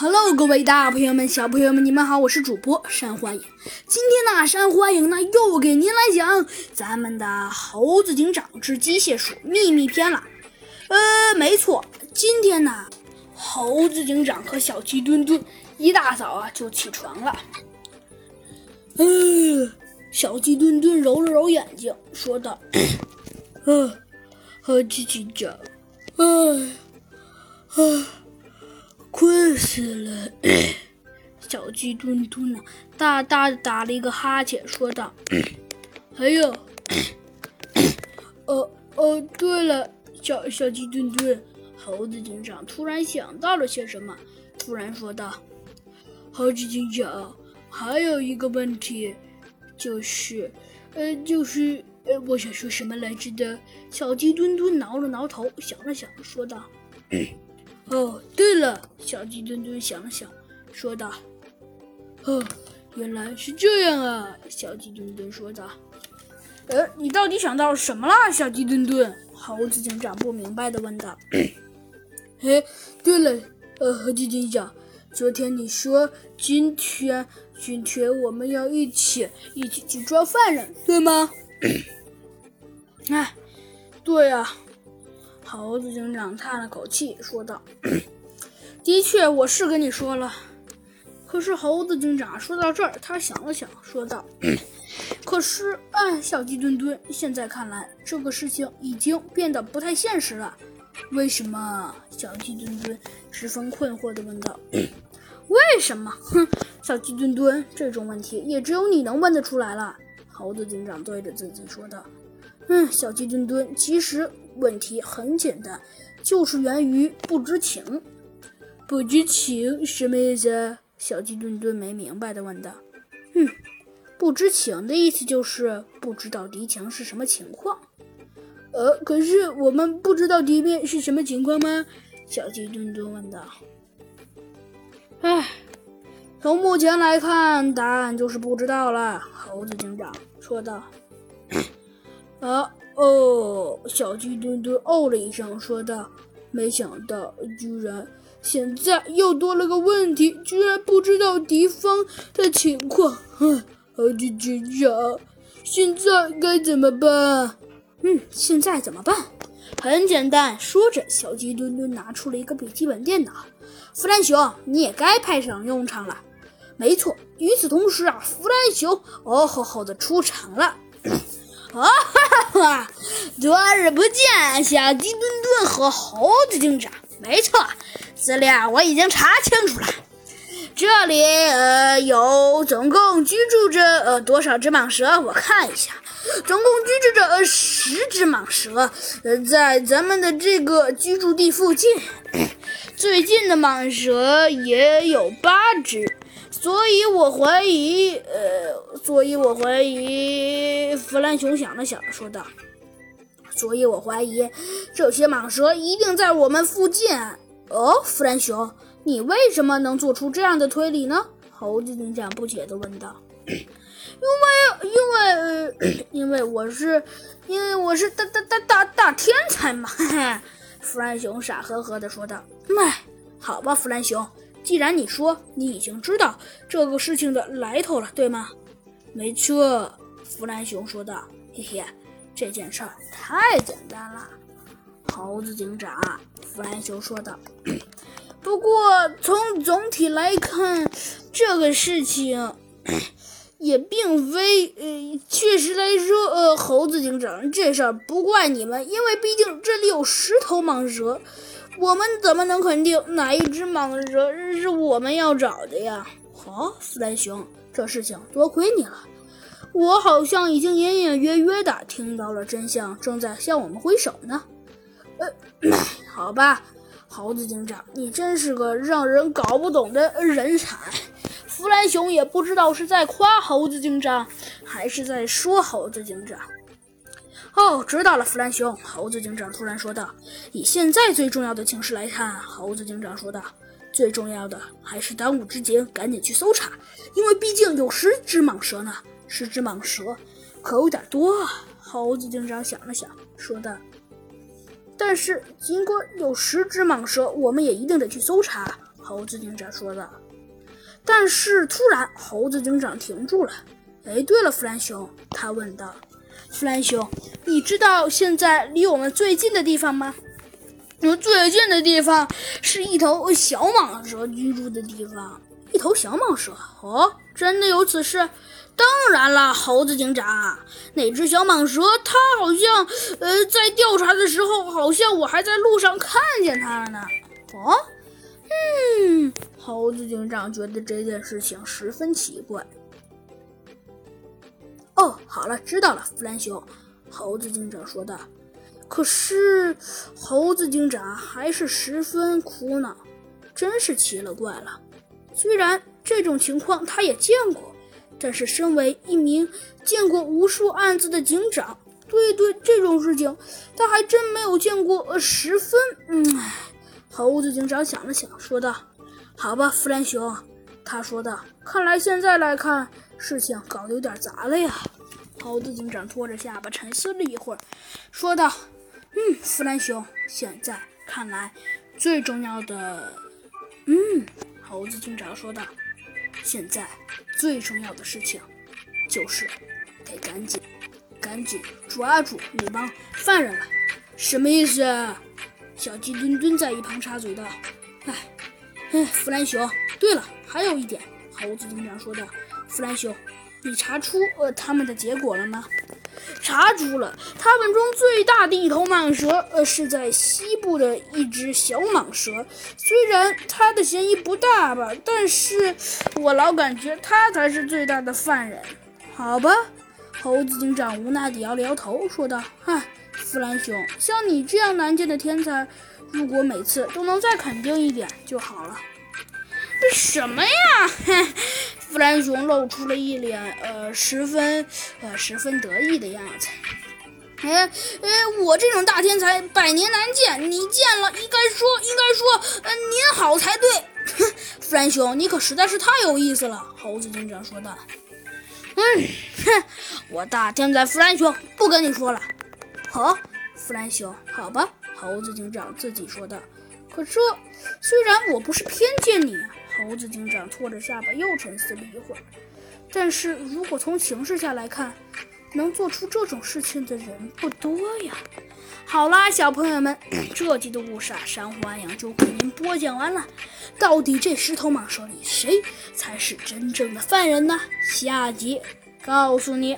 Hello，各位大朋友们、小朋友们，你们好，我是主播山欢迎。今天呢，山欢迎呢又给您来讲咱们的《猴子警长之机械鼠秘密篇》了。呃，没错，今天呢，猴子警长和小鸡墩墩一大早啊就起床了。呃，小鸡墩墩揉了揉眼睛，说道：“呃，猴子警长，哎，哎。”困死了，小鸡墩墩呢，大大的打了一个哈欠，说道：“ 还有，哦哦，对了，小小鸡墩墩，猴子警长突然想到了些什么，突然说道：‘猴子警长，还有一个问题，就是，呃，就是，呃，我想说什么来着的？’小鸡墩墩挠了挠头，想了想，说道。”哦，对了，小鸡墩墩想了想，说道：“哦，原来是这样啊！”小鸡墩墩说道：“呃，你到底想到什么了？”小鸡墩墩，猴子警长不明白的问道。“嘿，对了，呃，猴子警长，昨天你说今天今天我们要一起一起去抓犯人，对吗？”“ 哎，对呀。”猴子警长叹了口气，说道：“的确，我是跟你说了。可是，猴子警长说到这儿，他想了想，说道：‘可是，哎，小鸡墩墩，现在看来，这个事情已经变得不太现实了。为什么？’小鸡墩墩十分困惑地问道：‘为什么？’哼，小鸡墩墩，这种问题也只有你能问得出来了。”猴子警长对着自己说道：“嗯，小鸡墩墩，其实……”问题很简单，就是源于不知情。不知情什么意思？小鸡墩墩没明白的问道。嗯，不知情的意思就是不知道敌情是什么情况。呃，可是我们不知道敌面是什么情况吗？小鸡墩墩问道。唉，从目前来看，答案就是不知道了。猴子警长说道。啊。哦，小鸡墩墩哦了一声，说道：“没想到，居然现在又多了个问题，居然不知道敌方的情况。哼，猴子警长，现在该怎么办？嗯，现在怎么办？很简单。说着，小鸡墩墩拿出了一个笔记本电脑。弗兰熊，你也该派上用场了。没错。与此同时啊，弗兰熊哦吼吼的出场了。啊哈哈！多日不见，小鸡墩墩和猴子警长。没错，资料我已经查清楚了。这里呃有总共居住着呃多少只蟒蛇？我看一下，总共居住着呃十只蟒蛇。呃，在咱们的这个居住地附近，最近的蟒蛇也有八只。所以我怀疑，呃，所以我怀疑，弗兰熊想了想，说道：“所以我怀疑，这些蟒蛇一定在我们附近。”哦，弗兰熊，你为什么能做出这样的推理呢？猴子警长不解地问道。“因为，因为，因为我是，因为我是大大大大大天才嘛！”嘿 嘿，弗兰熊傻呵呵地说道。“哎，好吧，弗兰熊。”既然你说你已经知道这个事情的来头了，对吗？没错，弗兰熊说道。嘿嘿，这件事儿太简单了。猴子警长，弗兰熊说道。不过从总体来看，这个事情 也并非……呃，确实来说，呃，猴子警长，这事儿不怪你们，因为毕竟这里有十头蟒蛇。我们怎么能肯定哪一只蟒蛇是我们要找的呀？好，弗兰熊，这事情多亏你了。我好像已经隐隐约约的听到了真相正在向我们挥手呢。呃，好吧，猴子警长，你真是个让人搞不懂的人才。弗兰熊也不知道是在夸猴子警长，还是在说猴子警长。哦，知道了，弗兰熊。猴子警长突然说道：“以现在最重要的情势来看，猴子警长说道，最重要的还是当务之急，赶紧去搜查，因为毕竟有十只蟒蛇呢。十只蟒蛇可有点多啊。”猴子警长想了想，说道：“但是尽管有十只蟒蛇，我们也一定得去搜查。”猴子警长说道。但是突然，猴子警长停住了。哎，对了，弗兰熊，他问道：“弗兰熊，你知道现在离我们最近的地方吗？”“我们最近的地方是一头小蟒蛇居住的地方。”“一头小蟒蛇？哦，真的有此事？”“当然了，猴子警长，那只小蟒蛇，它好像……呃，在调查的时候，好像我还在路上看见它了呢。”“哦，嗯。”猴子警长觉得这件事情十分奇怪。哦，好了，知道了，弗兰熊。猴子警长说道。可是，猴子警长还是十分苦恼，真是奇了怪了。虽然这种情况他也见过，但是身为一名见过无数案子的警长，对对这种事情，他还真没有见过。呃，十分……嗯，猴子警长想了想，说道。好吧，弗兰熊，他说道。看来现在来看，事情搞得有点杂了呀。猴子警长托着下巴沉思了一会儿，说道：“嗯，弗兰熊，现在看来最重要的……嗯，猴子警长说道，现在最重要的事情就是得赶紧、赶紧抓住那帮犯人了。什么意思？小鸡墩墩在一旁插嘴道：“哎。”哎，弗兰熊。对了，还有一点，猴子警长说道：“弗兰熊，你查出呃他们的结果了吗？”查出了，他们中最大的一头蟒蛇，呃，是在西部的一只小蟒蛇。虽然它的嫌疑不大吧，但是我老感觉它才是最大的犯人。好吧，猴子警长无奈地摇了摇头，说道：“唉，弗兰熊，像你这样难见的天才。”如果每次都能再肯定一点就好了。这什么呀？弗兰熊露出了一脸呃十分呃十分得意的样子。哎哎，我这种大天才百年难见，你见了应该说应该说呃您好才对。哼，弗兰熊，你可实在是太有意思了。猴子警长说道。嗯，哼，我大天才弗兰熊不跟你说了。好，弗兰熊，好吧。猴子警长自己说道。可这虽然我不是偏见你，猴子警长拖着下巴又沉思了一会儿。但是如果从形势下来看，能做出这种事情的人不多呀。好啦，小朋友们，这集的故事啊，珊瑚安阳就给您播讲完了。到底这十头蟒蛇里谁才是真正的犯人呢？下集告诉你。